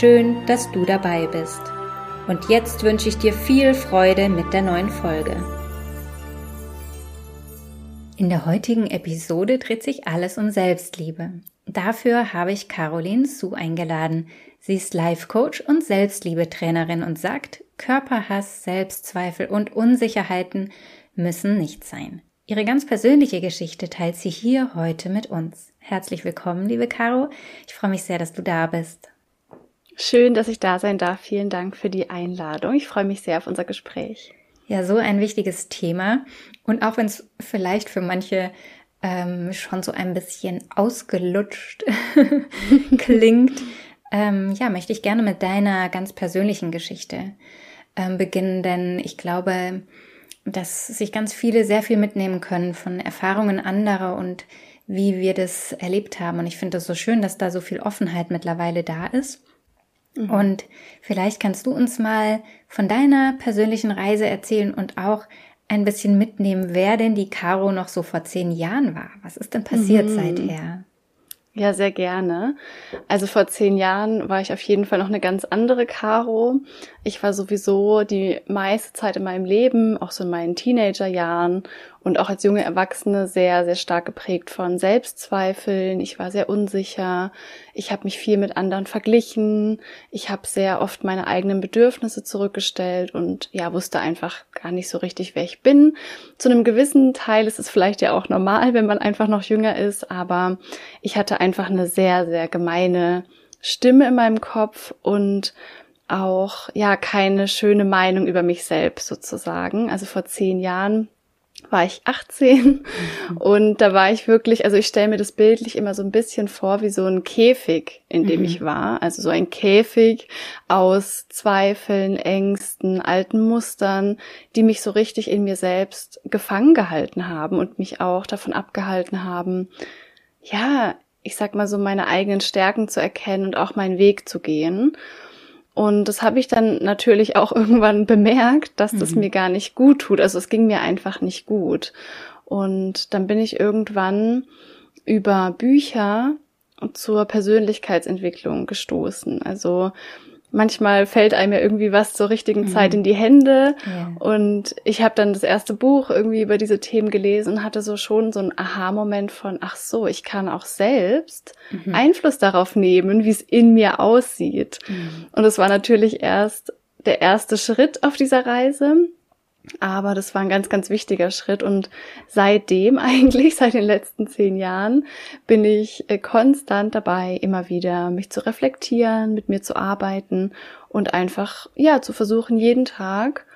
Schön, dass du dabei bist. Und jetzt wünsche ich dir viel Freude mit der neuen Folge. In der heutigen Episode dreht sich alles um Selbstliebe. Dafür habe ich Caroline Su eingeladen. Sie ist Life Coach und Selbstliebetrainerin und sagt, Körperhass, Selbstzweifel und Unsicherheiten müssen nicht sein. Ihre ganz persönliche Geschichte teilt sie hier heute mit uns. Herzlich willkommen, liebe Caro. Ich freue mich sehr, dass du da bist. Schön, dass ich da sein darf. Vielen Dank für die Einladung. Ich freue mich sehr auf unser Gespräch. Ja, so ein wichtiges Thema. Und auch wenn es vielleicht für manche ähm, schon so ein bisschen ausgelutscht klingt, ähm, ja, möchte ich gerne mit deiner ganz persönlichen Geschichte ähm, beginnen, denn ich glaube, dass sich ganz viele sehr viel mitnehmen können von Erfahrungen anderer und wie wir das erlebt haben. Und ich finde es so schön, dass da so viel Offenheit mittlerweile da ist. Mhm. Und vielleicht kannst du uns mal von deiner persönlichen Reise erzählen und auch ein bisschen mitnehmen, wer denn die Caro noch so vor zehn Jahren war. Was ist denn passiert mhm. seither? Ja, sehr gerne. Also vor zehn Jahren war ich auf jeden Fall noch eine ganz andere Caro. Ich war sowieso die meiste Zeit in meinem Leben, auch so in meinen Teenagerjahren und auch als junge Erwachsene sehr, sehr stark geprägt von Selbstzweifeln. Ich war sehr unsicher. Ich habe mich viel mit anderen verglichen. Ich habe sehr oft meine eigenen Bedürfnisse zurückgestellt und ja, wusste einfach gar nicht so richtig, wer ich bin. Zu einem gewissen Teil ist es vielleicht ja auch normal, wenn man einfach noch jünger ist, aber ich hatte einfach eine sehr, sehr gemeine Stimme in meinem Kopf und auch ja keine schöne Meinung über mich selbst sozusagen. Also vor zehn Jahren war ich 18 mhm. und da war ich wirklich, also ich stelle mir das bildlich immer so ein bisschen vor wie so ein Käfig, in dem mhm. ich war. Also so ein Käfig aus Zweifeln, Ängsten, alten Mustern, die mich so richtig in mir selbst gefangen gehalten haben und mich auch davon abgehalten haben, ja, ich sag mal so meine eigenen Stärken zu erkennen und auch meinen Weg zu gehen. Und das habe ich dann natürlich auch irgendwann bemerkt, dass das mhm. mir gar nicht gut tut. Also es ging mir einfach nicht gut. Und dann bin ich irgendwann über Bücher zur Persönlichkeitsentwicklung gestoßen. Also manchmal fällt einem ja irgendwie was zur richtigen Zeit mhm. in die Hände. Ja. Und ich habe dann das erste Buch irgendwie über diese Themen gelesen und hatte so schon so einen Aha-Moment von, ach so, ich kann auch selbst mhm. Einfluss darauf nehmen, wie es in mir aussieht. Mhm. Und es war natürlich erst der erste Schritt auf dieser Reise. Aber das war ein ganz, ganz wichtiger Schritt und seitdem eigentlich, seit den letzten zehn Jahren, bin ich äh, konstant dabei, immer wieder mich zu reflektieren, mit mir zu arbeiten und einfach, ja, zu versuchen, jeden Tag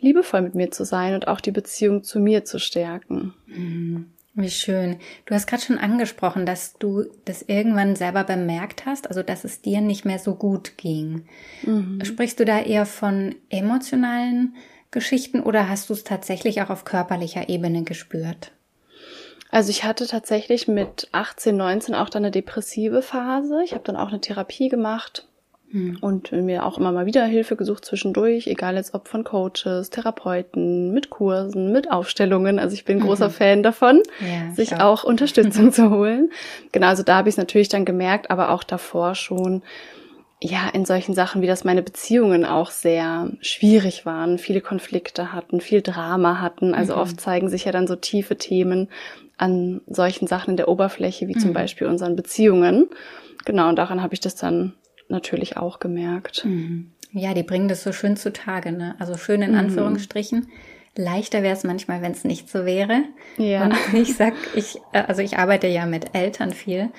liebevoll mit mir zu sein und auch die Beziehung zu mir zu stärken. Mhm. Wie schön. Du hast gerade schon angesprochen, dass du das irgendwann selber bemerkt hast, also dass es dir nicht mehr so gut ging. Mhm. Sprichst du da eher von emotionalen Geschichten oder hast du es tatsächlich auch auf körperlicher Ebene gespürt? Also ich hatte tatsächlich mit 18, 19 auch dann eine depressive Phase. Ich habe dann auch eine Therapie gemacht hm. und mir auch immer mal wieder Hilfe gesucht zwischendurch, egal jetzt ob von Coaches, Therapeuten, mit Kursen, mit Aufstellungen. Also ich bin mhm. großer Fan davon, ja, sich auch. auch Unterstützung zu holen. Genau, also da habe ich es natürlich dann gemerkt, aber auch davor schon ja, in solchen Sachen, wie das meine Beziehungen auch sehr schwierig waren, viele Konflikte hatten, viel Drama hatten. Also mhm. oft zeigen sich ja dann so tiefe Themen an solchen Sachen in der Oberfläche, wie mhm. zum Beispiel unseren Beziehungen. Genau, und daran habe ich das dann natürlich auch gemerkt. Mhm. Ja, die bringen das so schön zutage, ne? Also schön in mhm. Anführungsstrichen. Leichter wäre es manchmal, wenn es nicht so wäre. Ja. Und ich sag, ich, äh, also ich arbeite ja mit Eltern viel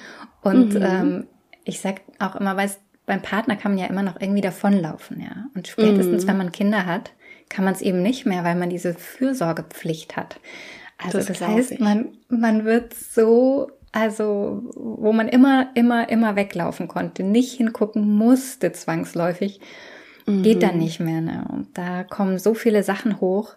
und mhm. ähm, ich sag auch immer, weißt beim Partner kann man ja immer noch irgendwie davonlaufen, ja. Und spätestens, mm. wenn man Kinder hat, kann man es eben nicht mehr, weil man diese Fürsorgepflicht hat. Also das, das heißt, man, man wird so also wo man immer, immer, immer weglaufen konnte, nicht hingucken musste zwangsläufig, mhm. geht dann nicht mehr. Ne? Und da kommen so viele Sachen hoch.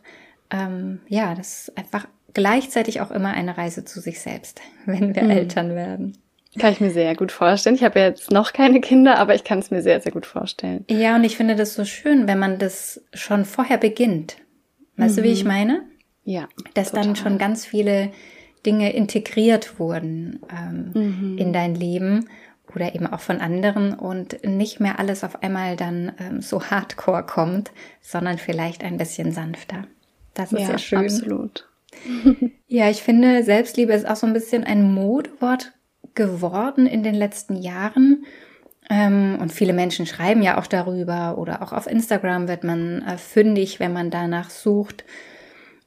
Ähm, ja, das ist einfach gleichzeitig auch immer eine Reise zu sich selbst, wenn wir mhm. Eltern werden. Kann ich mir sehr gut vorstellen. Ich habe ja jetzt noch keine Kinder, aber ich kann es mir sehr, sehr gut vorstellen. Ja, und ich finde das so schön, wenn man das schon vorher beginnt. Weißt mhm. du, wie ich mhm. meine? Ja. Dass total. dann schon ganz viele Dinge integriert wurden ähm, mhm. in dein Leben oder eben auch von anderen und nicht mehr alles auf einmal dann ähm, so hardcore kommt, sondern vielleicht ein bisschen sanfter. Das ist ja, ja schön. Absolut. ja, ich finde, Selbstliebe ist auch so ein bisschen ein Modewort geworden in den letzten Jahren. Ähm, und viele Menschen schreiben ja auch darüber oder auch auf Instagram wird man äh, fündig, wenn man danach sucht.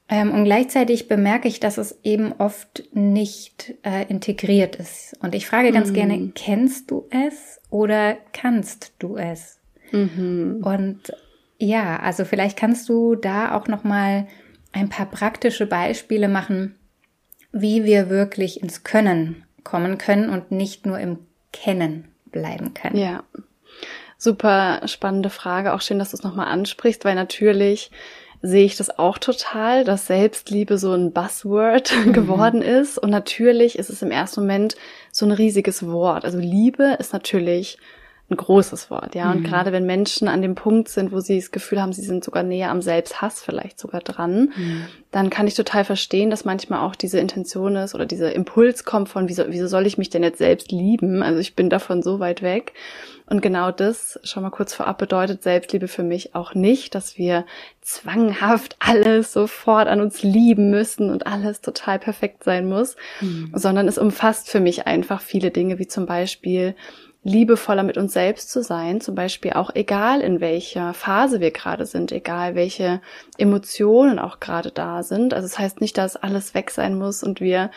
Ähm, und gleichzeitig bemerke ich, dass es eben oft nicht äh, integriert ist. Und ich frage ganz mhm. gerne, kennst du es oder kannst du es? Mhm. Und ja, also vielleicht kannst du da auch noch mal ein paar praktische Beispiele machen, wie wir wirklich ins Können kommen können und nicht nur im Kennen bleiben können. Ja. Super spannende Frage. Auch schön, dass du es nochmal ansprichst, weil natürlich sehe ich das auch total, dass Selbstliebe so ein Buzzword mhm. geworden ist. Und natürlich ist es im ersten Moment so ein riesiges Wort. Also Liebe ist natürlich ein großes Wort, ja. Und mhm. gerade wenn Menschen an dem Punkt sind, wo sie das Gefühl haben, sie sind sogar näher am Selbsthass vielleicht sogar dran, mhm. dann kann ich total verstehen, dass manchmal auch diese Intention ist oder dieser Impuls kommt von, wieso, wieso soll ich mich denn jetzt selbst lieben? Also ich bin davon so weit weg. Und genau das, schon mal kurz vorab, bedeutet Selbstliebe für mich auch nicht, dass wir zwanghaft alles sofort an uns lieben müssen und alles total perfekt sein muss, mhm. sondern es umfasst für mich einfach viele Dinge, wie zum Beispiel liebevoller mit uns selbst zu sein, zum Beispiel auch egal in welcher Phase wir gerade sind, egal welche Emotionen auch gerade da sind. Also es das heißt nicht, dass alles weg sein muss und wir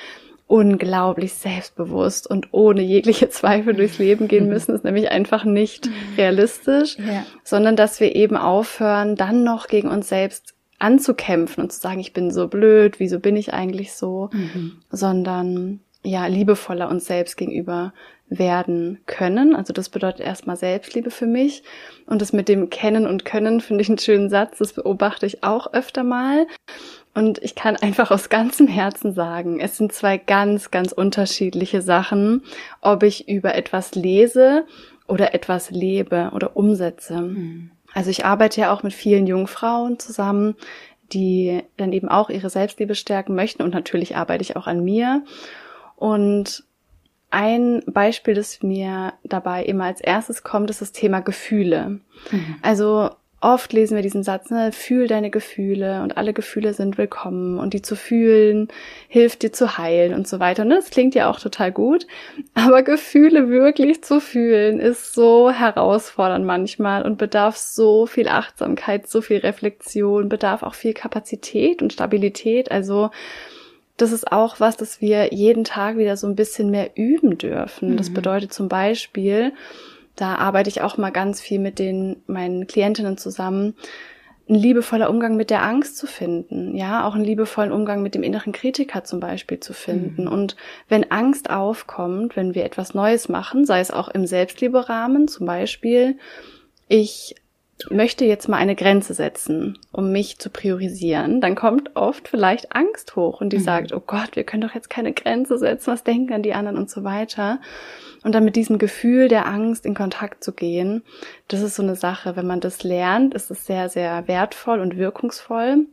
unglaublich selbstbewusst und ohne jegliche Zweifel durchs Leben gehen müssen, ist nämlich einfach nicht realistisch, ja. sondern dass wir eben aufhören, dann noch gegen uns selbst anzukämpfen und zu sagen, ich bin so blöd, wieso bin ich eigentlich so, mhm. sondern ja, liebevoller uns selbst gegenüber werden können. Also das bedeutet erstmal Selbstliebe für mich. Und das mit dem Kennen und Können finde ich einen schönen Satz. Das beobachte ich auch öfter mal. Und ich kann einfach aus ganzem Herzen sagen, es sind zwei ganz, ganz unterschiedliche Sachen, ob ich über etwas lese oder etwas lebe oder umsetze. Mhm. Also ich arbeite ja auch mit vielen jungen Frauen zusammen, die dann eben auch ihre Selbstliebe stärken möchten und natürlich arbeite ich auch an mir. Und ein Beispiel, das mir dabei immer als erstes kommt, ist das Thema Gefühle. Mhm. Also oft lesen wir diesen Satz, ne, fühl deine Gefühle und alle Gefühle sind willkommen und die zu fühlen hilft dir zu heilen und so weiter. Und das klingt ja auch total gut, aber Gefühle wirklich zu fühlen ist so herausfordernd manchmal und bedarf so viel Achtsamkeit, so viel Reflexion, bedarf auch viel Kapazität und Stabilität. Also das ist auch was, das wir jeden Tag wieder so ein bisschen mehr üben dürfen. Mhm. Das bedeutet zum Beispiel, da arbeite ich auch mal ganz viel mit den meinen Klientinnen zusammen, ein liebevoller Umgang mit der Angst zu finden, ja, auch einen liebevollen Umgang mit dem inneren Kritiker zum Beispiel zu finden. Mhm. Und wenn Angst aufkommt, wenn wir etwas Neues machen, sei es auch im Selbstlieberahmen, zum Beispiel, ich möchte jetzt mal eine Grenze setzen, um mich zu priorisieren, dann kommt oft vielleicht Angst hoch und die mhm. sagt, oh Gott, wir können doch jetzt keine Grenze setzen, was denken an die anderen und so weiter. Und dann mit diesem Gefühl der Angst in Kontakt zu gehen, das ist so eine Sache, wenn man das lernt, ist es sehr, sehr wertvoll und wirkungsvoll.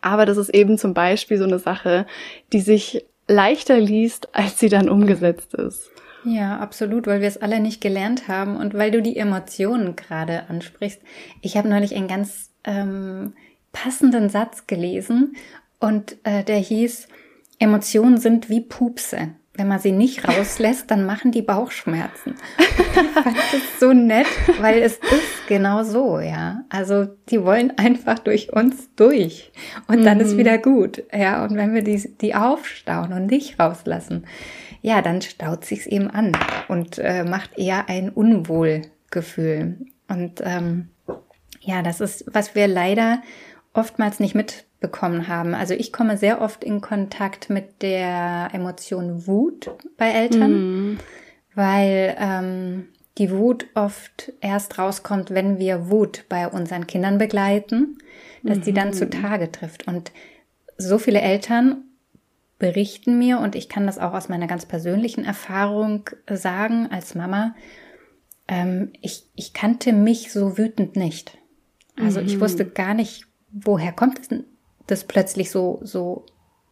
Aber das ist eben zum Beispiel so eine Sache, die sich leichter liest, als sie dann umgesetzt ist. Ja, absolut, weil wir es alle nicht gelernt haben und weil du die Emotionen gerade ansprichst. Ich habe neulich einen ganz ähm, passenden Satz gelesen und äh, der hieß, Emotionen sind wie Pupse. Wenn man sie nicht rauslässt, dann machen die Bauchschmerzen. ich fand das so nett, weil es ist genau so, ja. Also die wollen einfach durch uns durch und dann mhm. ist wieder gut, ja. Und wenn wir die, die aufstauen und nicht rauslassen, ja, dann staut sich's eben an und äh, macht eher ein Unwohlgefühl. Und ähm, ja, das ist, was wir leider oftmals nicht mit bekommen haben. Also ich komme sehr oft in Kontakt mit der Emotion Wut bei Eltern, mm. weil ähm, die Wut oft erst rauskommt, wenn wir Wut bei unseren Kindern begleiten, dass die dann zutage trifft. Und so viele Eltern berichten mir, und ich kann das auch aus meiner ganz persönlichen Erfahrung sagen als Mama, ähm, ich, ich kannte mich so wütend nicht. Also mhm. ich wusste gar nicht, woher kommt das, das plötzlich so, so,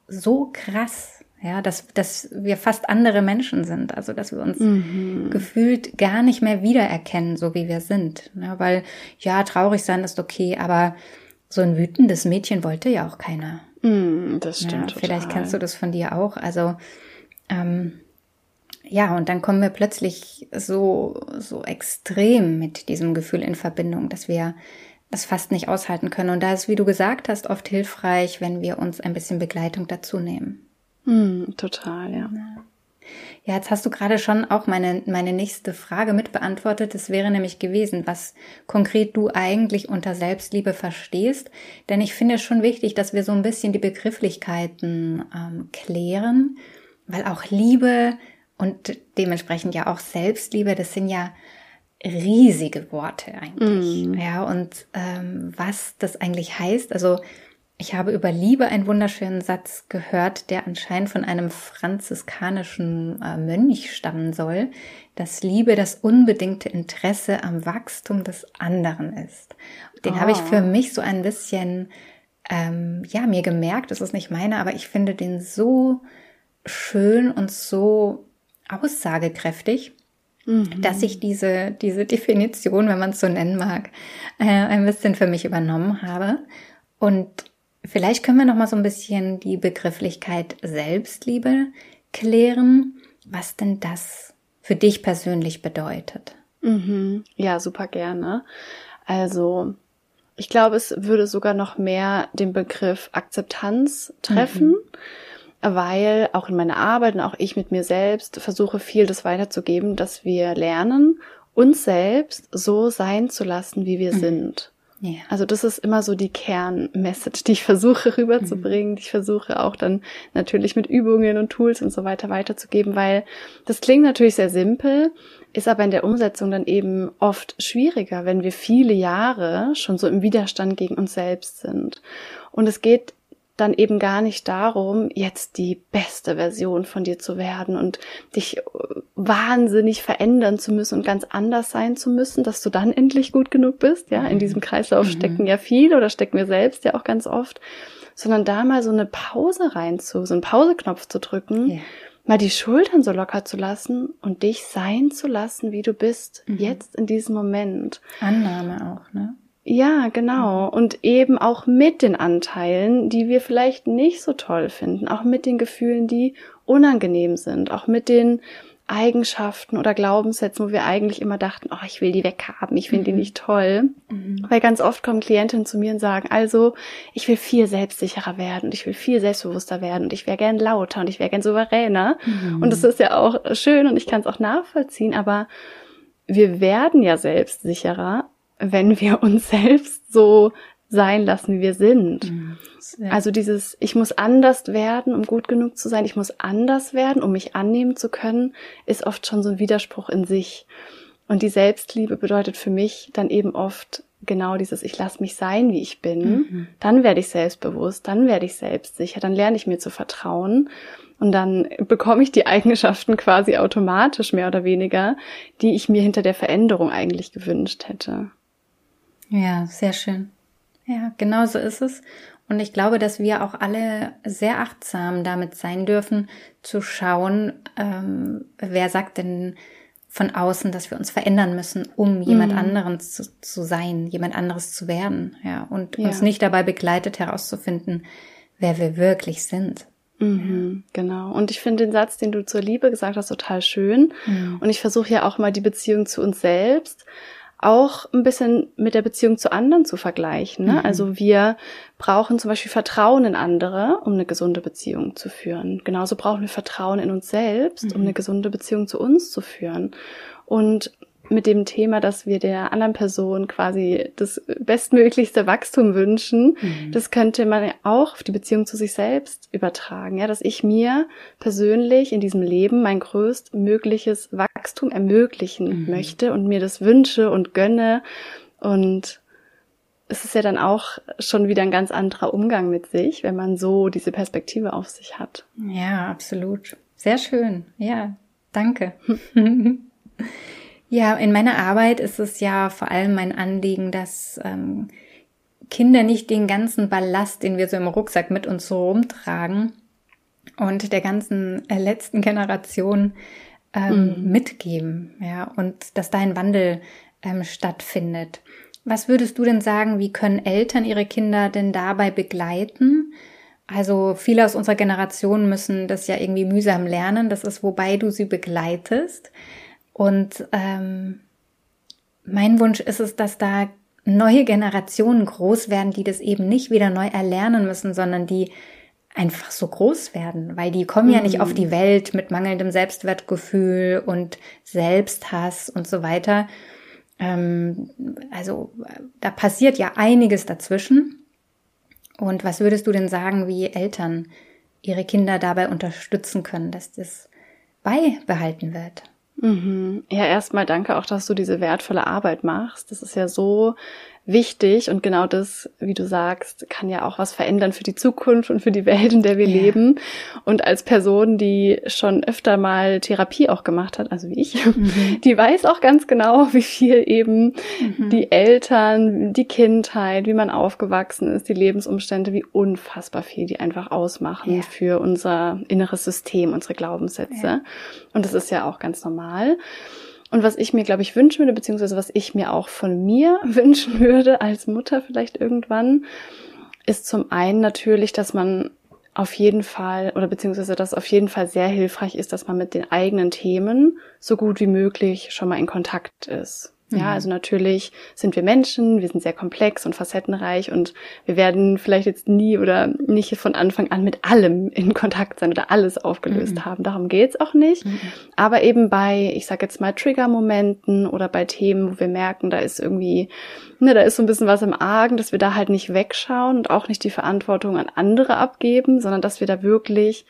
so krass, ja, dass, dass wir fast andere Menschen sind, also dass wir uns mhm. gefühlt gar nicht mehr wiedererkennen, so wie wir sind. Ja, weil ja, traurig sein ist okay, aber so ein wütendes Mädchen wollte ja auch keiner. Mm, das stimmt. Ja, vielleicht kennst du das von dir auch. Also ähm, ja, und dann kommen wir plötzlich so so extrem mit diesem Gefühl in Verbindung, dass wir das fast nicht aushalten können. Und da ist, wie du gesagt hast, oft hilfreich, wenn wir uns ein bisschen Begleitung dazu nehmen. Mm, total, ja. ja. Jetzt hast du gerade schon auch meine, meine nächste Frage mit beantwortet. Es wäre nämlich gewesen, was konkret du eigentlich unter Selbstliebe verstehst. Denn ich finde es schon wichtig, dass wir so ein bisschen die Begrifflichkeiten ähm, klären, weil auch Liebe und dementsprechend ja auch Selbstliebe, das sind ja riesige Worte eigentlich. Mm. Ja, und ähm, was das eigentlich heißt, also ich habe über Liebe einen wunderschönen Satz gehört, der anscheinend von einem franziskanischen äh, Mönch stammen soll, dass Liebe das unbedingte Interesse am Wachstum des anderen ist. Den oh. habe ich für ah. mich so ein bisschen, ähm, ja, mir gemerkt, das ist nicht meine, aber ich finde den so schön und so aussagekräftig, mhm. dass ich diese, diese Definition, wenn man es so nennen mag, äh, ein bisschen für mich übernommen habe. Und Vielleicht können wir noch mal so ein bisschen die Begrifflichkeit Selbstliebe klären, was denn das für dich persönlich bedeutet. Mhm. Ja, super gerne. Also, ich glaube, es würde sogar noch mehr den Begriff Akzeptanz treffen, mhm. Weil auch in meiner Arbeit und auch ich mit mir selbst versuche viel das weiterzugeben, dass wir lernen, uns selbst so sein zu lassen, wie wir mhm. sind. Ja. Also das ist immer so die Kernmessage, die ich versuche rüberzubringen, mhm. die ich versuche auch dann natürlich mit Übungen und Tools und so weiter weiterzugeben, weil das klingt natürlich sehr simpel, ist aber in der Umsetzung dann eben oft schwieriger, wenn wir viele Jahre schon so im Widerstand gegen uns selbst sind. Und es geht dann eben gar nicht darum, jetzt die beste Version von dir zu werden und dich äh, wahnsinnig verändern zu müssen und ganz anders sein zu müssen, dass du dann endlich gut genug bist. Ja, in diesem Kreislauf mhm. stecken ja viel oder stecken wir selbst ja auch ganz oft, sondern da mal so eine Pause rein zu, so einen Pauseknopf zu drücken. Yeah. Mal die Schultern so locker zu lassen und dich sein zu lassen, wie du bist, mhm. jetzt in diesem Moment. Annahme auch, ne? Ja, genau. Und eben auch mit den Anteilen, die wir vielleicht nicht so toll finden, auch mit den Gefühlen, die unangenehm sind, auch mit den Eigenschaften oder Glaubenssätzen, wo wir eigentlich immer dachten, oh, ich will die weghaben, ich finde mhm. die nicht toll. Mhm. Weil ganz oft kommen Klientinnen zu mir und sagen, also, ich will viel selbstsicherer werden und ich will viel selbstbewusster werden und ich wäre gern lauter und ich wäre gern souveräner. Mhm. Und das ist ja auch schön und ich kann es auch nachvollziehen, aber wir werden ja selbstsicherer, wenn wir uns selbst so sein lassen, wie wir sind. Mhm. Ja. Also dieses, ich muss anders werden, um gut genug zu sein, ich muss anders werden, um mich annehmen zu können, ist oft schon so ein Widerspruch in sich. Und die Selbstliebe bedeutet für mich dann eben oft genau dieses, ich lasse mich sein, wie ich bin. Mhm. Dann werde ich selbstbewusst, dann werde ich selbstsicher, dann lerne ich mir zu vertrauen. Und dann bekomme ich die Eigenschaften quasi automatisch mehr oder weniger, die ich mir hinter der Veränderung eigentlich gewünscht hätte. Ja, sehr schön. Ja, genau so ist es. Und ich glaube, dass wir auch alle sehr achtsam damit sein dürfen, zu schauen, ähm, wer sagt denn von außen, dass wir uns verändern müssen, um jemand mhm. anderen zu, zu, sein, jemand anderes zu werden, ja, und ja. uns nicht dabei begleitet herauszufinden, wer wir wirklich sind. Mhm, genau. Und ich finde den Satz, den du zur Liebe gesagt hast, total schön. Mhm. Und ich versuche ja auch mal die Beziehung zu uns selbst auch ein bisschen mit der Beziehung zu anderen zu vergleichen. Ne? Mhm. Also wir brauchen zum Beispiel Vertrauen in andere, um eine gesunde Beziehung zu führen. Genauso brauchen wir Vertrauen in uns selbst, mhm. um eine gesunde Beziehung zu uns zu führen. Und mit dem Thema, dass wir der anderen Person quasi das bestmöglichste Wachstum wünschen, mhm. das könnte man ja auch auf die Beziehung zu sich selbst übertragen, ja, dass ich mir persönlich in diesem Leben mein größtmögliches Wachstum ermöglichen mhm. möchte und mir das wünsche und gönne und es ist ja dann auch schon wieder ein ganz anderer Umgang mit sich, wenn man so diese Perspektive auf sich hat. Ja, absolut. Sehr schön. Ja, danke. ja, in meiner Arbeit ist es ja vor allem mein Anliegen, dass ähm, Kinder nicht den ganzen Ballast, den wir so im Rucksack mit uns so rumtragen und der ganzen äh, letzten Generation ähm, mhm. mitgeben. Ja, und dass da ein Wandel ähm, stattfindet. Was würdest du denn sagen, wie können Eltern ihre Kinder denn dabei begleiten? Also viele aus unserer Generation müssen das ja irgendwie mühsam lernen. Das ist, wobei du sie begleitest. Und ähm, mein Wunsch ist es, dass da neue Generationen groß werden, die das eben nicht wieder neu erlernen müssen, sondern die einfach so groß werden, weil die kommen ja nicht auf die mhm. Welt mit mangelndem Selbstwertgefühl und Selbsthass und so weiter, ähm, also da passiert ja einiges dazwischen. Und was würdest du denn sagen, wie Eltern ihre Kinder dabei unterstützen können, dass das beibehalten wird? Mhm. Ja, erstmal danke auch, dass du diese wertvolle Arbeit machst. Das ist ja so wichtig und genau das, wie du sagst, kann ja auch was verändern für die Zukunft und für die Welt, in der wir ja. leben. Und als Person, die schon öfter mal Therapie auch gemacht hat, also wie ich, mhm. die weiß auch ganz genau, wie viel eben mhm. die Eltern, die Kindheit, wie man aufgewachsen ist, die Lebensumstände, wie unfassbar viel die einfach ausmachen ja. für unser inneres System, unsere Glaubenssätze. Ja. Und das ist ja auch ganz normal. Und was ich mir, glaube ich, wünschen würde, beziehungsweise was ich mir auch von mir wünschen würde als Mutter vielleicht irgendwann, ist zum einen natürlich, dass man auf jeden Fall oder beziehungsweise dass auf jeden Fall sehr hilfreich ist, dass man mit den eigenen Themen so gut wie möglich schon mal in Kontakt ist. Ja, mhm. also natürlich sind wir Menschen, wir sind sehr komplex und facettenreich und wir werden vielleicht jetzt nie oder nicht von Anfang an mit allem in Kontakt sein oder alles aufgelöst mhm. haben. Darum geht's auch nicht. Mhm. Aber eben bei, ich sag jetzt mal, Trigger-Momenten oder bei Themen, wo wir merken, da ist irgendwie, ne, da ist so ein bisschen was im Argen, dass wir da halt nicht wegschauen und auch nicht die Verantwortung an andere abgeben, sondern dass wir da wirklich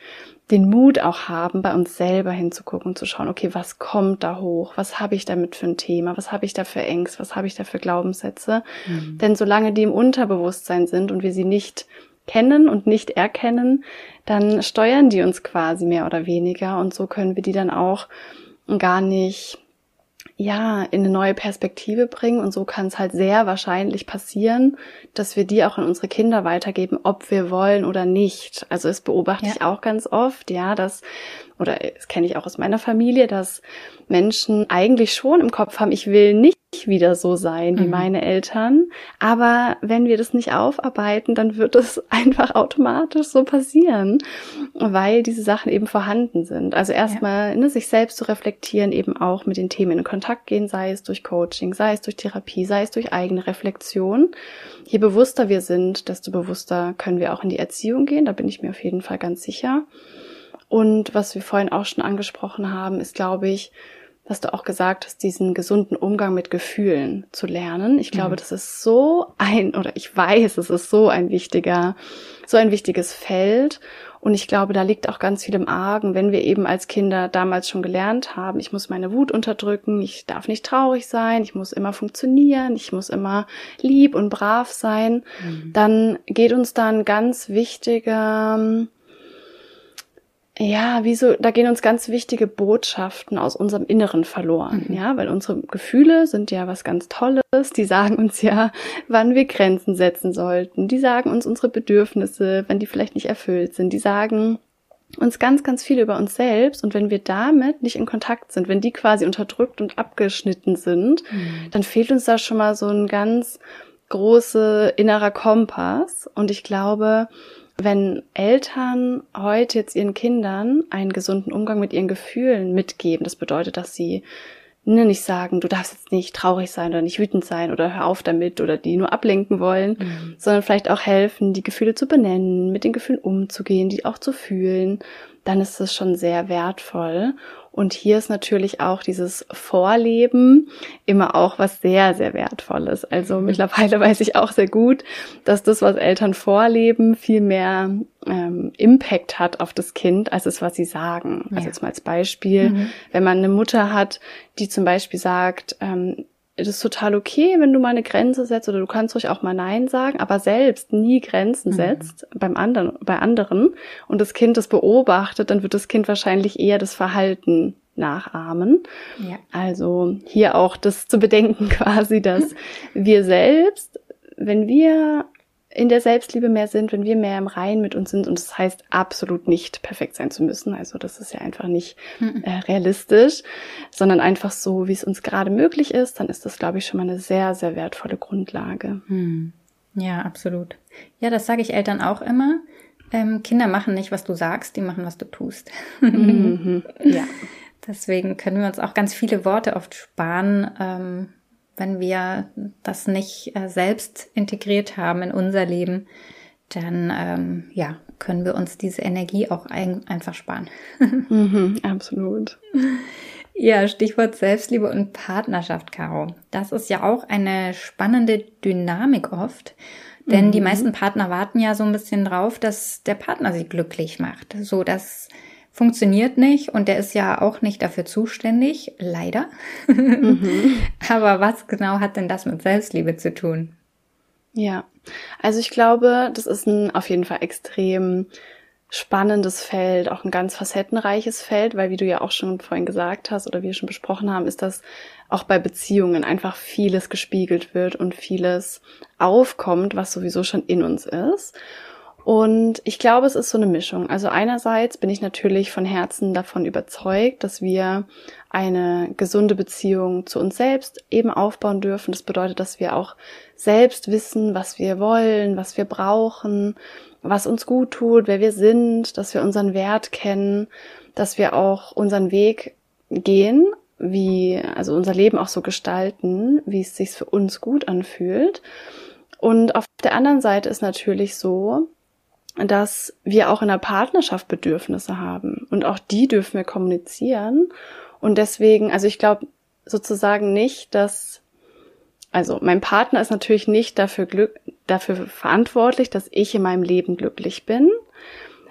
den Mut auch haben, bei uns selber hinzugucken und zu schauen, okay, was kommt da hoch? Was habe ich damit für ein Thema? Was habe ich da für Ängste? Was habe ich da für Glaubenssätze? Mhm. Denn solange die im Unterbewusstsein sind und wir sie nicht kennen und nicht erkennen, dann steuern die uns quasi mehr oder weniger und so können wir die dann auch gar nicht ja, in eine neue Perspektive bringen. Und so kann es halt sehr wahrscheinlich passieren, dass wir die auch an unsere Kinder weitergeben, ob wir wollen oder nicht. Also es beobachte ja. ich auch ganz oft, ja, dass, oder das kenne ich auch aus meiner Familie, dass Menschen eigentlich schon im Kopf haben, ich will nicht wieder so sein wie mhm. meine Eltern. Aber wenn wir das nicht aufarbeiten, dann wird es einfach automatisch so passieren, weil diese Sachen eben vorhanden sind. Also erstmal ja. ne, sich selbst zu reflektieren, eben auch mit den Themen in Kontakt gehen, sei es durch Coaching, sei es durch Therapie, sei es durch eigene Reflexion. Je bewusster wir sind, desto bewusster können wir auch in die Erziehung gehen. Da bin ich mir auf jeden Fall ganz sicher. Und was wir vorhin auch schon angesprochen haben, ist, glaube ich, was du auch gesagt hast, diesen gesunden Umgang mit Gefühlen zu lernen. Ich glaube, mhm. das ist so ein, oder ich weiß, es ist so ein wichtiger, so ein wichtiges Feld. Und ich glaube, da liegt auch ganz viel im Argen, wenn wir eben als Kinder damals schon gelernt haben, ich muss meine Wut unterdrücken, ich darf nicht traurig sein, ich muss immer funktionieren, ich muss immer lieb und brav sein, mhm. dann geht uns da ein ganz wichtiger, ja, wieso, da gehen uns ganz wichtige Botschaften aus unserem Inneren verloren, mhm. ja, weil unsere Gefühle sind ja was ganz Tolles, die sagen uns ja, wann wir Grenzen setzen sollten, die sagen uns unsere Bedürfnisse, wenn die vielleicht nicht erfüllt sind, die sagen uns ganz, ganz viel über uns selbst. Und wenn wir damit nicht in Kontakt sind, wenn die quasi unterdrückt und abgeschnitten sind, mhm. dann fehlt uns da schon mal so ein ganz große innerer Kompass. Und ich glaube, wenn Eltern heute jetzt ihren Kindern einen gesunden Umgang mit ihren Gefühlen mitgeben, das bedeutet, dass sie ne, nicht sagen, du darfst jetzt nicht traurig sein oder nicht wütend sein oder hör auf damit oder die nur ablenken wollen, mhm. sondern vielleicht auch helfen, die Gefühle zu benennen, mit den Gefühlen umzugehen, die auch zu fühlen, dann ist es schon sehr wertvoll. Und hier ist natürlich auch dieses Vorleben immer auch was sehr, sehr wertvolles. Also mhm. mittlerweile weiß ich auch sehr gut, dass das, was Eltern vorleben, viel mehr ähm, Impact hat auf das Kind, als es, was sie sagen. Ja. Also jetzt mal als Beispiel, mhm. wenn man eine Mutter hat, die zum Beispiel sagt, ähm, es ist total okay, wenn du mal eine Grenze setzt oder du kannst ruhig auch mal Nein sagen, aber selbst nie Grenzen mhm. setzt beim anderen, bei anderen und das Kind das beobachtet, dann wird das Kind wahrscheinlich eher das Verhalten nachahmen. Ja. Also hier auch das zu bedenken quasi, dass wir selbst, wenn wir in der Selbstliebe mehr sind, wenn wir mehr im Rein mit uns sind. Und das heißt absolut nicht perfekt sein zu müssen. Also das ist ja einfach nicht mhm. äh, realistisch, sondern einfach so, wie es uns gerade möglich ist. Dann ist das, glaube ich, schon mal eine sehr, sehr wertvolle Grundlage. Mhm. Ja, absolut. Ja, das sage ich Eltern auch immer. Ähm, Kinder machen nicht, was du sagst, die machen, was du tust. Mhm. Ja. Deswegen können wir uns auch ganz viele Worte oft sparen. Ähm, wenn wir das nicht äh, selbst integriert haben in unser Leben, dann ähm, ja, können wir uns diese Energie auch ein, einfach sparen. mhm, absolut. Ja, Stichwort Selbstliebe und Partnerschaft, Caro. Das ist ja auch eine spannende Dynamik oft. Denn mhm. die meisten Partner warten ja so ein bisschen drauf, dass der Partner sie glücklich macht. So, dass funktioniert nicht und der ist ja auch nicht dafür zuständig, leider. Mhm. Aber was genau hat denn das mit Selbstliebe zu tun? Ja, also ich glaube, das ist ein auf jeden Fall extrem spannendes Feld, auch ein ganz facettenreiches Feld, weil wie du ja auch schon vorhin gesagt hast oder wir schon besprochen haben, ist das auch bei Beziehungen einfach vieles gespiegelt wird und vieles aufkommt, was sowieso schon in uns ist. Und ich glaube, es ist so eine Mischung. Also einerseits bin ich natürlich von Herzen davon überzeugt, dass wir eine gesunde Beziehung zu uns selbst eben aufbauen dürfen. Das bedeutet, dass wir auch selbst wissen, was wir wollen, was wir brauchen, was uns gut tut, wer wir sind, dass wir unseren Wert kennen, dass wir auch unseren Weg gehen, wie, also unser Leben auch so gestalten, wie es sich für uns gut anfühlt. Und auf der anderen Seite ist natürlich so, dass wir auch in der Partnerschaft Bedürfnisse haben und auch die dürfen wir kommunizieren. Und deswegen, also ich glaube sozusagen nicht, dass, also mein Partner ist natürlich nicht dafür, glück, dafür verantwortlich, dass ich in meinem Leben glücklich bin,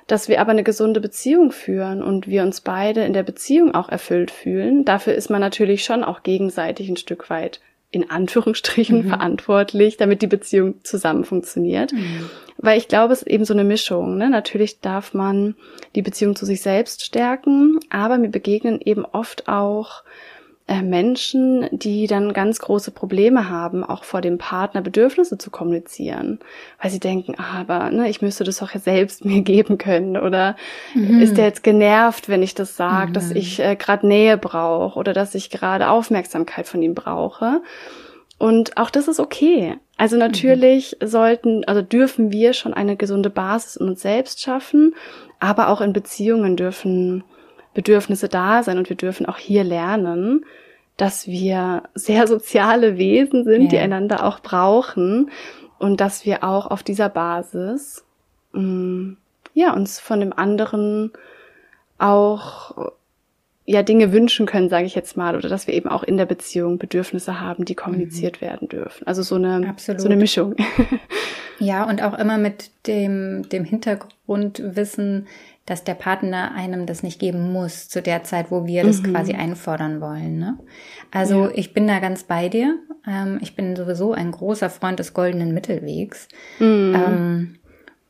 dass wir aber eine gesunde Beziehung führen und wir uns beide in der Beziehung auch erfüllt fühlen. Dafür ist man natürlich schon auch gegenseitig ein Stück weit in Anführungsstrichen mhm. verantwortlich, damit die Beziehung zusammen funktioniert. Mhm. Weil ich glaube, es ist eben so eine Mischung. Ne? Natürlich darf man die Beziehung zu sich selbst stärken, aber mir begegnen eben oft auch Menschen, die dann ganz große Probleme haben, auch vor dem Partner Bedürfnisse zu kommunizieren, weil sie denken, ah, aber ne, ich müsste das doch ja selbst mir geben können oder mhm. ist der jetzt genervt, wenn ich das sage, mhm. dass ich äh, gerade Nähe brauche oder dass ich gerade Aufmerksamkeit von ihm brauche. Und auch das ist okay. Also natürlich mhm. sollten, also dürfen wir schon eine gesunde Basis in uns selbst schaffen, aber auch in Beziehungen dürfen Bedürfnisse da sein und wir dürfen auch hier lernen, dass wir sehr soziale Wesen sind, ja. die einander auch brauchen und dass wir auch auf dieser Basis mh, mm, ja uns von dem anderen auch ja Dinge wünschen können, sage ich jetzt mal, oder dass wir eben auch in der Beziehung Bedürfnisse haben, die kommuniziert mhm. werden dürfen. Also so eine Absolut. so eine Mischung. ja, und auch immer mit dem dem Hintergrundwissen, dass der Partner einem das nicht geben muss zu der Zeit, wo wir das mhm. quasi einfordern wollen. Ne? Also ja. ich bin da ganz bei dir. Ähm, ich bin sowieso ein großer Freund des goldenen Mittelwegs. Mhm. Ähm,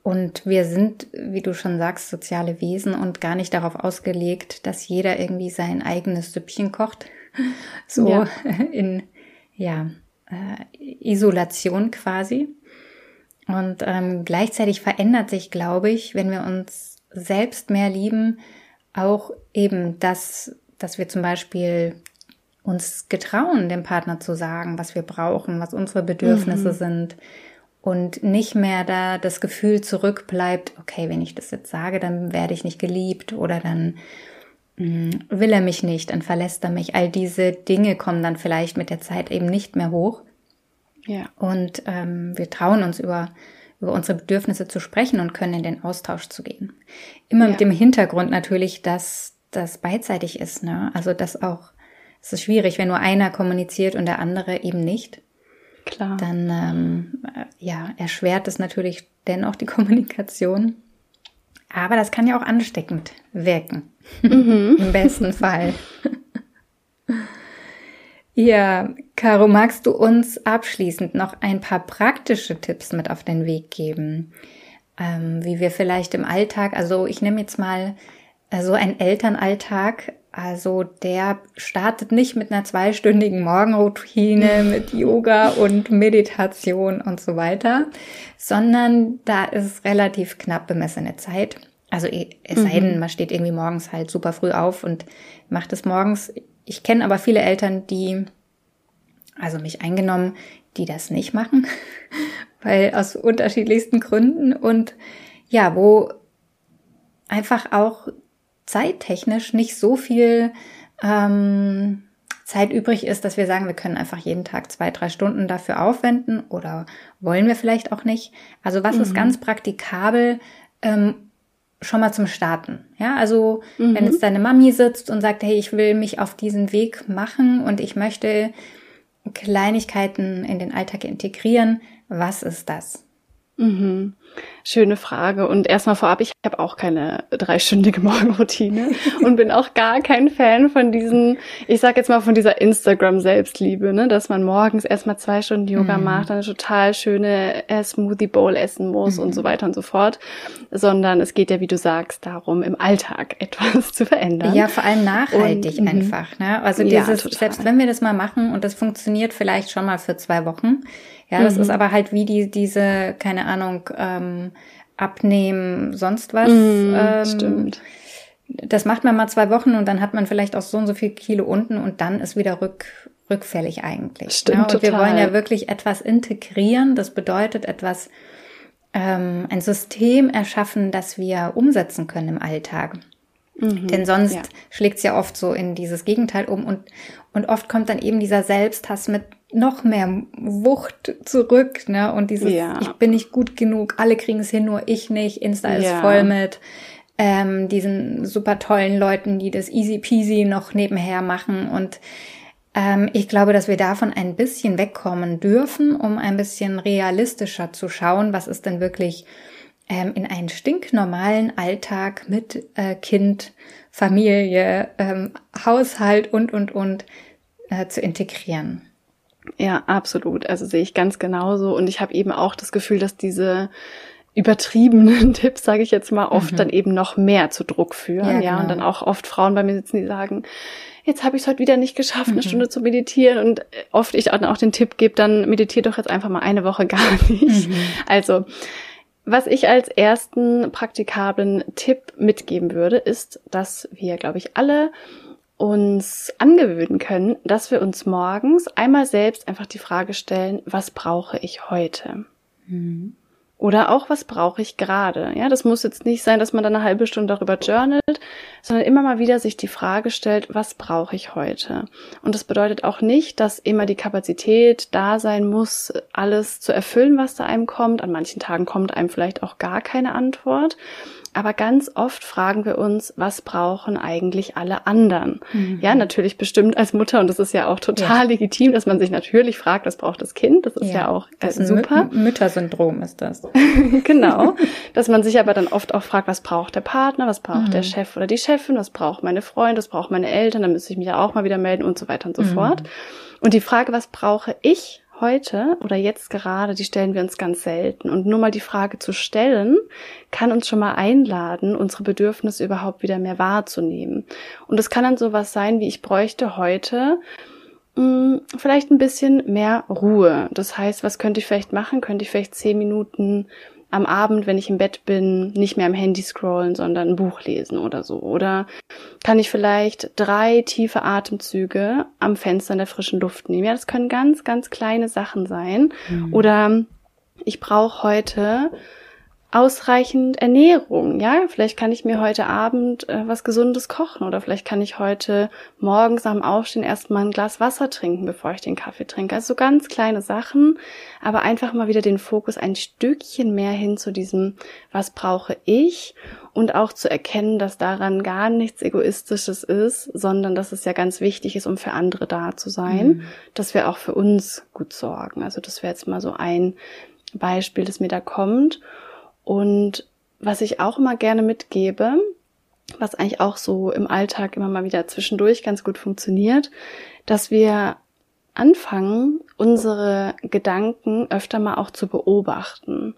und wir sind, wie du schon sagst, soziale Wesen und gar nicht darauf ausgelegt, dass jeder irgendwie sein eigenes Süppchen kocht. So ja. in, ja, äh, Isolation quasi. Und ähm, gleichzeitig verändert sich, glaube ich, wenn wir uns selbst mehr lieben, auch eben das, dass wir zum Beispiel uns getrauen, dem Partner zu sagen, was wir brauchen, was unsere Bedürfnisse mhm. sind und nicht mehr da das Gefühl zurückbleibt, okay, wenn ich das jetzt sage, dann werde ich nicht geliebt oder dann mh, mm, will er mich nicht, dann verlässt er mich. All diese Dinge kommen dann vielleicht mit der Zeit eben nicht mehr hoch. Ja. Und ähm, wir trauen uns über über unsere Bedürfnisse zu sprechen und können in den Austausch zu gehen. Immer ja. mit dem Hintergrund natürlich, dass das beidseitig ist. Ne? Also dass auch, es ist schwierig, wenn nur einer kommuniziert und der andere eben nicht. Klar. Dann ähm, ja, erschwert es natürlich dennoch die Kommunikation. Aber das kann ja auch ansteckend wirken. Mhm. Im besten Fall. ja, Caro, magst du uns abschließend noch ein paar praktische Tipps mit auf den Weg geben? Ähm, wie wir vielleicht im Alltag, also ich nehme jetzt mal äh, so einen Elternalltag, also der startet nicht mit einer zweistündigen Morgenroutine, mit Yoga und Meditation und so weiter, sondern da ist relativ knapp bemessene Zeit. Also es sei denn, mhm. man steht irgendwie morgens halt super früh auf und macht es morgens. Ich kenne aber viele Eltern, die, also mich eingenommen, die das nicht machen, weil aus unterschiedlichsten Gründen und ja, wo einfach auch zeittechnisch nicht so viel ähm, Zeit übrig ist, dass wir sagen, wir können einfach jeden Tag zwei, drei Stunden dafür aufwenden oder wollen wir vielleicht auch nicht. Also was mhm. ist ganz praktikabel, ähm, schon mal zum Starten. Ja, also mhm. wenn jetzt deine Mami sitzt und sagt, hey, ich will mich auf diesen Weg machen und ich möchte Kleinigkeiten in den Alltag integrieren, was ist das? Mhm. Schöne Frage. Und erstmal vorab, ich habe auch keine dreistündige Morgenroutine und bin auch gar kein Fan von diesen, ich sag jetzt mal von dieser Instagram-Selbstliebe, ne? dass man morgens erstmal zwei Stunden Yoga mhm. macht, dann eine total schöne äh, Smoothie Bowl essen muss mhm. und so weiter und so fort. Sondern es geht ja, wie du sagst, darum, im Alltag etwas zu verändern. Ja, vor allem nachhaltig und, mhm. einfach. Ne? Also dieses, ja, selbst wenn wir das mal machen und das funktioniert vielleicht schon mal für zwei Wochen, ja, das mhm. ist aber halt wie die, diese, keine Ahnung, ähm, abnehmen, sonst was. Mhm, ähm, stimmt. Das macht man mal zwei Wochen und dann hat man vielleicht auch so und so viel Kilo unten und dann ist wieder rück, rückfällig eigentlich. Stimmt, ja, und total. wir wollen ja wirklich etwas integrieren. Das bedeutet etwas, ähm, ein System erschaffen, das wir umsetzen können im Alltag. Mhm, Denn sonst ja. schlägt es ja oft so in dieses Gegenteil um und, und oft kommt dann eben dieser Selbsthass mit noch mehr Wucht zurück, ne? Und dieses, ja. ich bin nicht gut genug, alle kriegen es hin, nur ich nicht. Insta ist voll mit ähm, diesen super tollen Leuten, die das easy peasy noch nebenher machen. Und ähm, ich glaube, dass wir davon ein bisschen wegkommen dürfen, um ein bisschen realistischer zu schauen, was ist denn wirklich ähm, in einen stinknormalen Alltag mit äh, Kind, Familie, ähm, Haushalt und, und, und äh, zu integrieren. Ja, absolut. Also sehe ich ganz genauso. Und ich habe eben auch das Gefühl, dass diese übertriebenen Tipps, sage ich jetzt mal, oft mhm. dann eben noch mehr zu Druck führen. Ja, ja, und genau. dann auch oft Frauen bei mir sitzen, die sagen, jetzt habe ich es heute wieder nicht geschafft, mhm. eine Stunde zu meditieren. Und oft ich auch den Tipp gebe, dann meditiere doch jetzt einfach mal eine Woche gar nicht. Mhm. Also was ich als ersten praktikablen Tipp mitgeben würde, ist, dass wir, glaube ich, alle uns angewöhnen können, dass wir uns morgens einmal selbst einfach die Frage stellen, was brauche ich heute? Mhm. Oder auch, was brauche ich gerade? Ja, das muss jetzt nicht sein, dass man dann eine halbe Stunde darüber journalt, sondern immer mal wieder sich die Frage stellt, was brauche ich heute? Und das bedeutet auch nicht, dass immer die Kapazität da sein muss, alles zu erfüllen, was da einem kommt. An manchen Tagen kommt einem vielleicht auch gar keine Antwort. Aber ganz oft fragen wir uns, was brauchen eigentlich alle anderen? Mhm. Ja, natürlich bestimmt als Mutter und das ist ja auch total ja. legitim, dass man sich natürlich fragt, was braucht das Kind? Das ist ja, ja auch äh, super. Mü Müttersyndrom ist das. genau. dass man sich aber dann oft auch fragt, was braucht der Partner, was braucht mhm. der Chef oder die Chefin, was braucht meine Freunde, was braucht meine Eltern, dann müsste ich mich ja auch mal wieder melden und so weiter und so mhm. fort. Und die Frage, was brauche ich heute oder jetzt gerade, die stellen wir uns ganz selten. Und nur mal die Frage zu stellen, kann uns schon mal einladen, unsere Bedürfnisse überhaupt wieder mehr wahrzunehmen. Und es kann dann sowas sein, wie ich bräuchte heute mh, hm, vielleicht ein bisschen mehr Ruhe. Das heißt, was könnte ich vielleicht machen? Könnte ich vielleicht zehn Minuten am Abend, wenn ich im Bett bin, nicht mehr am Handy scrollen, sondern ein Buch lesen oder so? Oder kann ich vielleicht drei tiefe Atemzüge am Fenster in der frischen Luft nehmen? Ja, das können ganz, ganz kleine Sachen sein. Mhm. Oder ich brauche heute ausreichend Ernährung. Ja, vielleicht kann ich mir heute Abend äh, was Gesundes kochen oder vielleicht kann ich heute morgens am Aufstehen erstmal ein Glas Wasser trinken, bevor ich den Kaffee trinke. Also so ganz kleine Sachen, aber einfach mal wieder den Fokus ein Stückchen mehr hin zu diesem, was brauche ich und auch zu erkennen, dass daran gar nichts Egoistisches ist, sondern dass es ja ganz wichtig ist, um für andere da zu sein, mhm. dass wir auch für uns gut sorgen. Also das wäre jetzt mal so ein Beispiel, das mir da kommt. Und was ich auch immer gerne mitgebe, was eigentlich auch so im Alltag immer mal wieder zwischendurch ganz gut funktioniert, dass wir anfangen, unsere Gedanken öfter mal auch zu beobachten.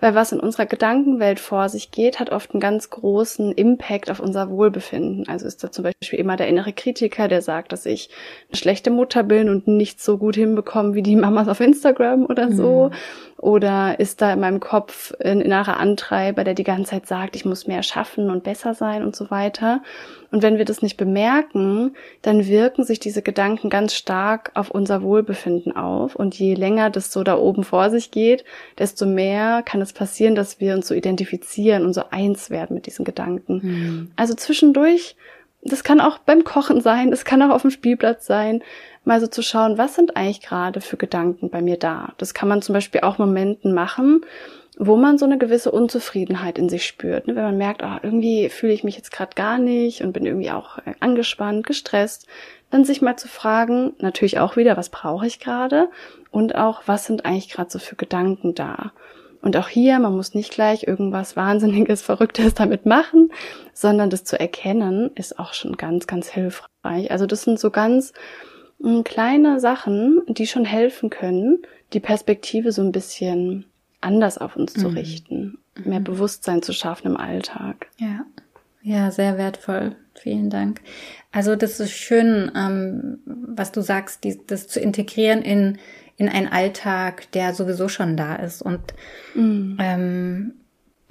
Weil was in unserer Gedankenwelt vor sich geht, hat oft einen ganz großen Impact auf unser Wohlbefinden. Also ist da zum Beispiel immer der innere Kritiker, der sagt, dass ich eine schlechte Mutter bin und nicht so gut hinbekomme wie die Mamas auf Instagram oder so. Mhm. Oder ist da in meinem Kopf ein innerer Antreiber, der die ganze Zeit sagt, ich muss mehr schaffen und besser sein und so weiter. Und wenn wir das nicht bemerken, dann wirken sich diese Gedanken ganz stark auf unser Wohlbefinden auf. Und je länger das so da oben vor sich geht, desto mehr kann es passieren, dass wir uns so identifizieren und so eins werden mit diesen Gedanken. Mhm. Also zwischendurch, das kann auch beim Kochen sein, das kann auch auf dem Spielplatz sein, mal so zu schauen, was sind eigentlich gerade für Gedanken bei mir da. Das kann man zum Beispiel auch Momenten machen, wo man so eine gewisse Unzufriedenheit in sich spürt. Ne? Wenn man merkt, oh, irgendwie fühle ich mich jetzt gerade gar nicht und bin irgendwie auch äh, angespannt, gestresst, dann sich mal zu fragen, natürlich auch wieder, was brauche ich gerade und auch, was sind eigentlich gerade so für Gedanken da. Und auch hier, man muss nicht gleich irgendwas Wahnsinniges, Verrücktes damit machen, sondern das zu erkennen, ist auch schon ganz, ganz hilfreich. Also das sind so ganz kleine Sachen, die schon helfen können, die Perspektive so ein bisschen anders auf uns zu mhm. richten, mhm. mehr Bewusstsein zu schaffen im Alltag. Ja. Ja, sehr wertvoll. Vielen Dank. Also das ist schön, ähm, was du sagst, die, das zu integrieren in in einen Alltag, der sowieso schon da ist und mhm. ähm,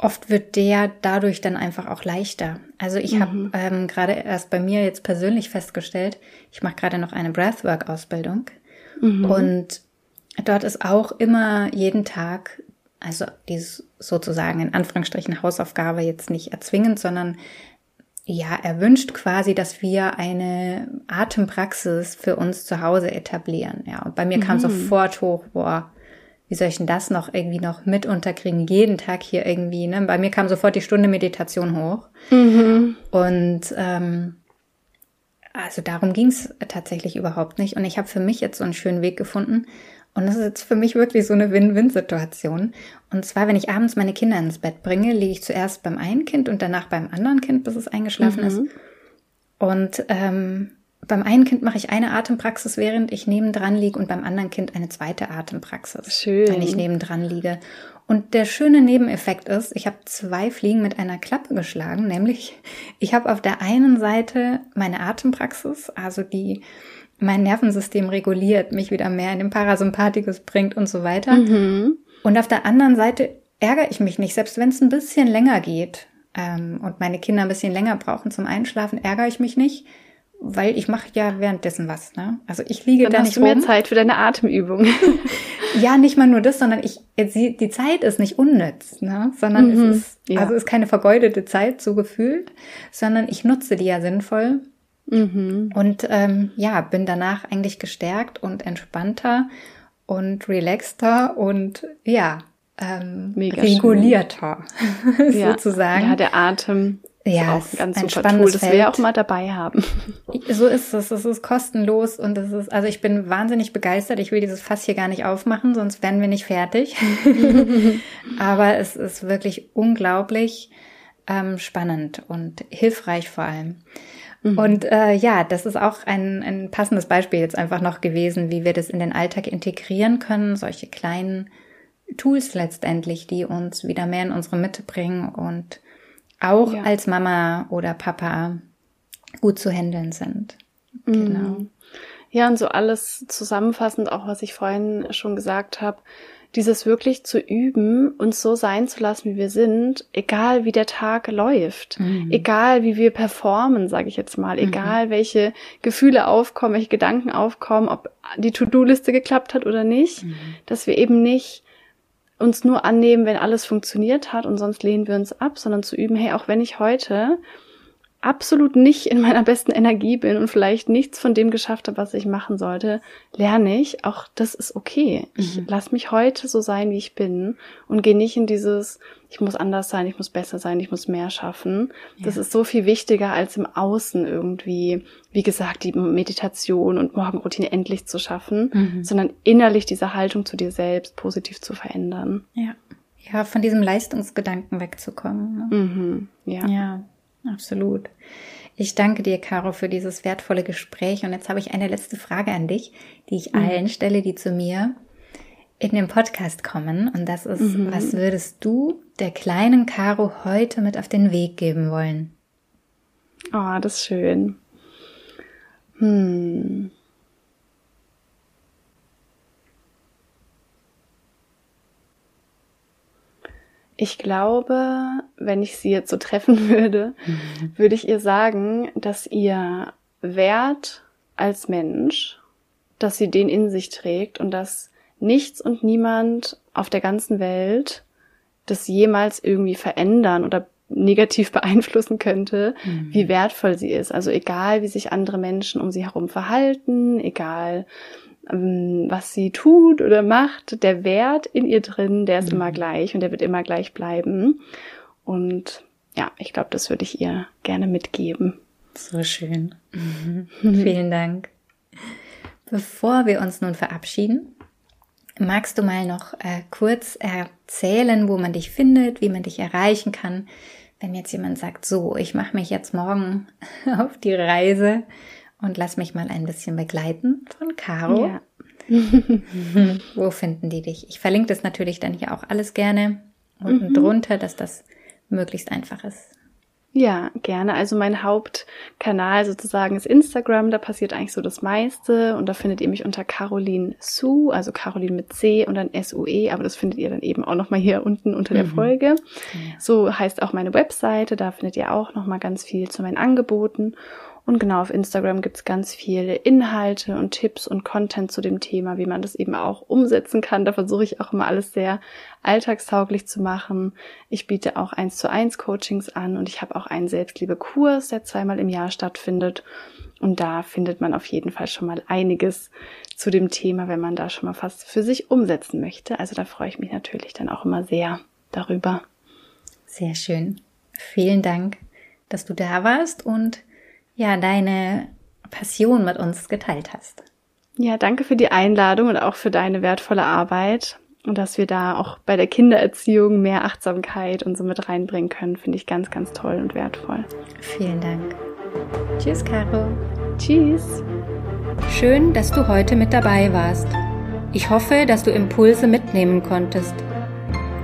oft wird der dadurch dann einfach auch leichter. Also ich mhm. habe ähm, gerade erst bei mir jetzt persönlich festgestellt, ich mache gerade noch eine Breathwork-Ausbildung mhm. und dort ist auch immer jeden Tag, also dieses sozusagen in Anführungsstrichen Hausaufgabe jetzt nicht erzwingend, sondern ja, er wünscht quasi, dass wir eine Atempraxis für uns zu Hause etablieren. Ja, und bei mir mhm. kam sofort hoch, boah, wie soll ich denn das noch irgendwie noch mit unterkriegen? Jeden Tag hier irgendwie, ne? Bei mir kam sofort die Stunde Meditation hoch. Mhm. Und ähm, also darum ging es tatsächlich überhaupt nicht. Und ich habe für mich jetzt so einen schönen Weg gefunden. Und das ist jetzt für mich wirklich so eine Win-Win-Situation. Und zwar, wenn ich abends meine Kinder ins Bett bringe, lege ich zuerst beim einen Kind und danach beim anderen Kind, bis es eingeschlafen mhm. ist. Und ähm, beim einen Kind mache ich eine Atempraxis, während ich nebendran liege und beim anderen Kind eine zweite Atempraxis, Schön. wenn ich nebendran liege. Und der schöne Nebeneffekt ist, ich habe zwei Fliegen mit einer Klappe geschlagen, nämlich ich habe auf der einen Seite meine Atempraxis, also die mein Nervensystem reguliert, mich wieder mehr in den Parasympathikus bringt und so weiter. Mhm. Und auf der anderen Seite ärgere ich mich nicht, selbst wenn es ein bisschen länger geht ähm, und meine Kinder ein bisschen länger brauchen zum Einschlafen, ärgere ich mich nicht, weil ich mache ja währenddessen was. Ne? Also ich liege Dann da hast nicht du mehr rum. Zeit für deine Atemübung. ja, nicht mal nur das, sondern ich die Zeit ist nicht unnütz, ne? sondern mhm, es ist ja. also es ist keine vergeudete Zeit so gefühlt, sondern ich nutze die ja sinnvoll. Mhm. Und ähm, ja, bin danach eigentlich gestärkt und entspannter und relaxter und ja, ähm, regulierter sozusagen. Ja, der Atem ja, ist auch ein ganz super Tool, das wir auch mal dabei haben. So ist es. Es ist kostenlos und es ist, also ich bin wahnsinnig begeistert. Ich will dieses Fass hier gar nicht aufmachen, sonst wären wir nicht fertig. Aber es ist wirklich unglaublich ähm, spannend und hilfreich vor allem. Mhm. Und äh, ja, das ist auch ein, ein passendes Beispiel jetzt einfach noch gewesen, wie wir das in den Alltag integrieren können, solche kleinen Tools letztendlich, die uns wieder mehr in unsere Mitte bringen und auch ja. als Mama oder Papa gut zu handeln sind. Mhm. Genau. Ja, und so alles zusammenfassend, auch was ich vorhin schon gesagt habe, dieses wirklich zu üben, uns so sein zu lassen, wie wir sind, egal wie der Tag läuft, mhm. egal wie wir performen, sage ich jetzt mal, mhm. egal welche Gefühle aufkommen, welche Gedanken aufkommen, ob die To-Do-Liste geklappt hat oder nicht, mhm. dass wir eben nicht uns nur annehmen, wenn alles funktioniert hat und sonst lehnen wir uns ab, sondern zu üben, hey, auch wenn ich heute absolut nicht in meiner besten Energie bin und vielleicht nichts von dem geschafft habe, was ich machen sollte, lerne ich, auch das ist okay. Ich mhm. lasse mich heute so sein, wie ich bin und gehe nicht in dieses, ich muss anders sein, ich muss besser sein, ich muss mehr schaffen. Ja. Das ist so viel wichtiger als im Außen irgendwie, wie gesagt, die Meditation und Morgenroutine endlich zu schaffen, mhm. sondern innerlich diese Haltung zu dir selbst positiv zu verändern. Ja. Ja, von diesem Leistungsgedanken wegzukommen. Ne? Mhm. Ja. Ja. Absolut. Ich danke dir, Caro, für dieses wertvolle Gespräch. Und jetzt habe ich eine letzte Frage an dich, die ich mhm. allen stelle, die zu mir in den Podcast kommen. Und das ist, mhm. was würdest du der kleinen Caro heute mit auf den Weg geben wollen? Oh, das ist schön. Hm. Ich glaube, wenn ich sie jetzt so treffen würde, mhm. würde ich ihr sagen, dass ihr Wert als Mensch, dass sie den in sich trägt und dass nichts und niemand auf der ganzen Welt das jemals irgendwie verändern oder negativ beeinflussen könnte, mhm. wie wertvoll sie ist. Also egal, wie sich andere Menschen um sie herum verhalten, egal was sie tut oder macht, der Wert in ihr drin, der ist mhm. immer gleich und der wird immer gleich bleiben. Und ja, ich glaube, das würde ich ihr gerne mitgeben. So schön. Mhm. Vielen Dank. Bevor wir uns nun verabschieden, magst du mal noch äh, kurz erzählen, wo man dich findet, wie man dich erreichen kann, wenn jetzt jemand sagt, so, ich mache mich jetzt morgen auf die Reise und lass mich mal ein bisschen begleiten von Caro. Ja. Wo finden die dich? Ich verlinke das natürlich dann hier auch alles gerne unten mhm. drunter, dass das möglichst einfach ist. Ja, gerne. Also mein Hauptkanal sozusagen ist Instagram. Da passiert eigentlich so das meiste. Und da findet ihr mich unter Caroline Su, also Caroline mit C und dann S-U-E. Aber das findet ihr dann eben auch nochmal hier unten unter der mhm. Folge. Ja. So heißt auch meine Webseite. Da findet ihr auch nochmal ganz viel zu meinen Angeboten. Und genau auf Instagram gibt's ganz viele Inhalte und Tipps und Content zu dem Thema, wie man das eben auch umsetzen kann. Da versuche ich auch immer alles sehr alltagstauglich zu machen. Ich biete auch eins zu eins Coachings an und ich habe auch einen Selbstliebe-Kurs, der zweimal im Jahr stattfindet. Und da findet man auf jeden Fall schon mal einiges zu dem Thema, wenn man da schon mal fast für sich umsetzen möchte. Also da freue ich mich natürlich dann auch immer sehr darüber. Sehr schön. Vielen Dank, dass du da warst und ja, deine Passion mit uns geteilt hast. Ja, danke für die Einladung und auch für deine wertvolle Arbeit. Und dass wir da auch bei der Kindererziehung mehr Achtsamkeit und so mit reinbringen können, finde ich ganz, ganz toll und wertvoll. Vielen Dank. Tschüss, Caro. Tschüss. Schön, dass du heute mit dabei warst. Ich hoffe, dass du Impulse mitnehmen konntest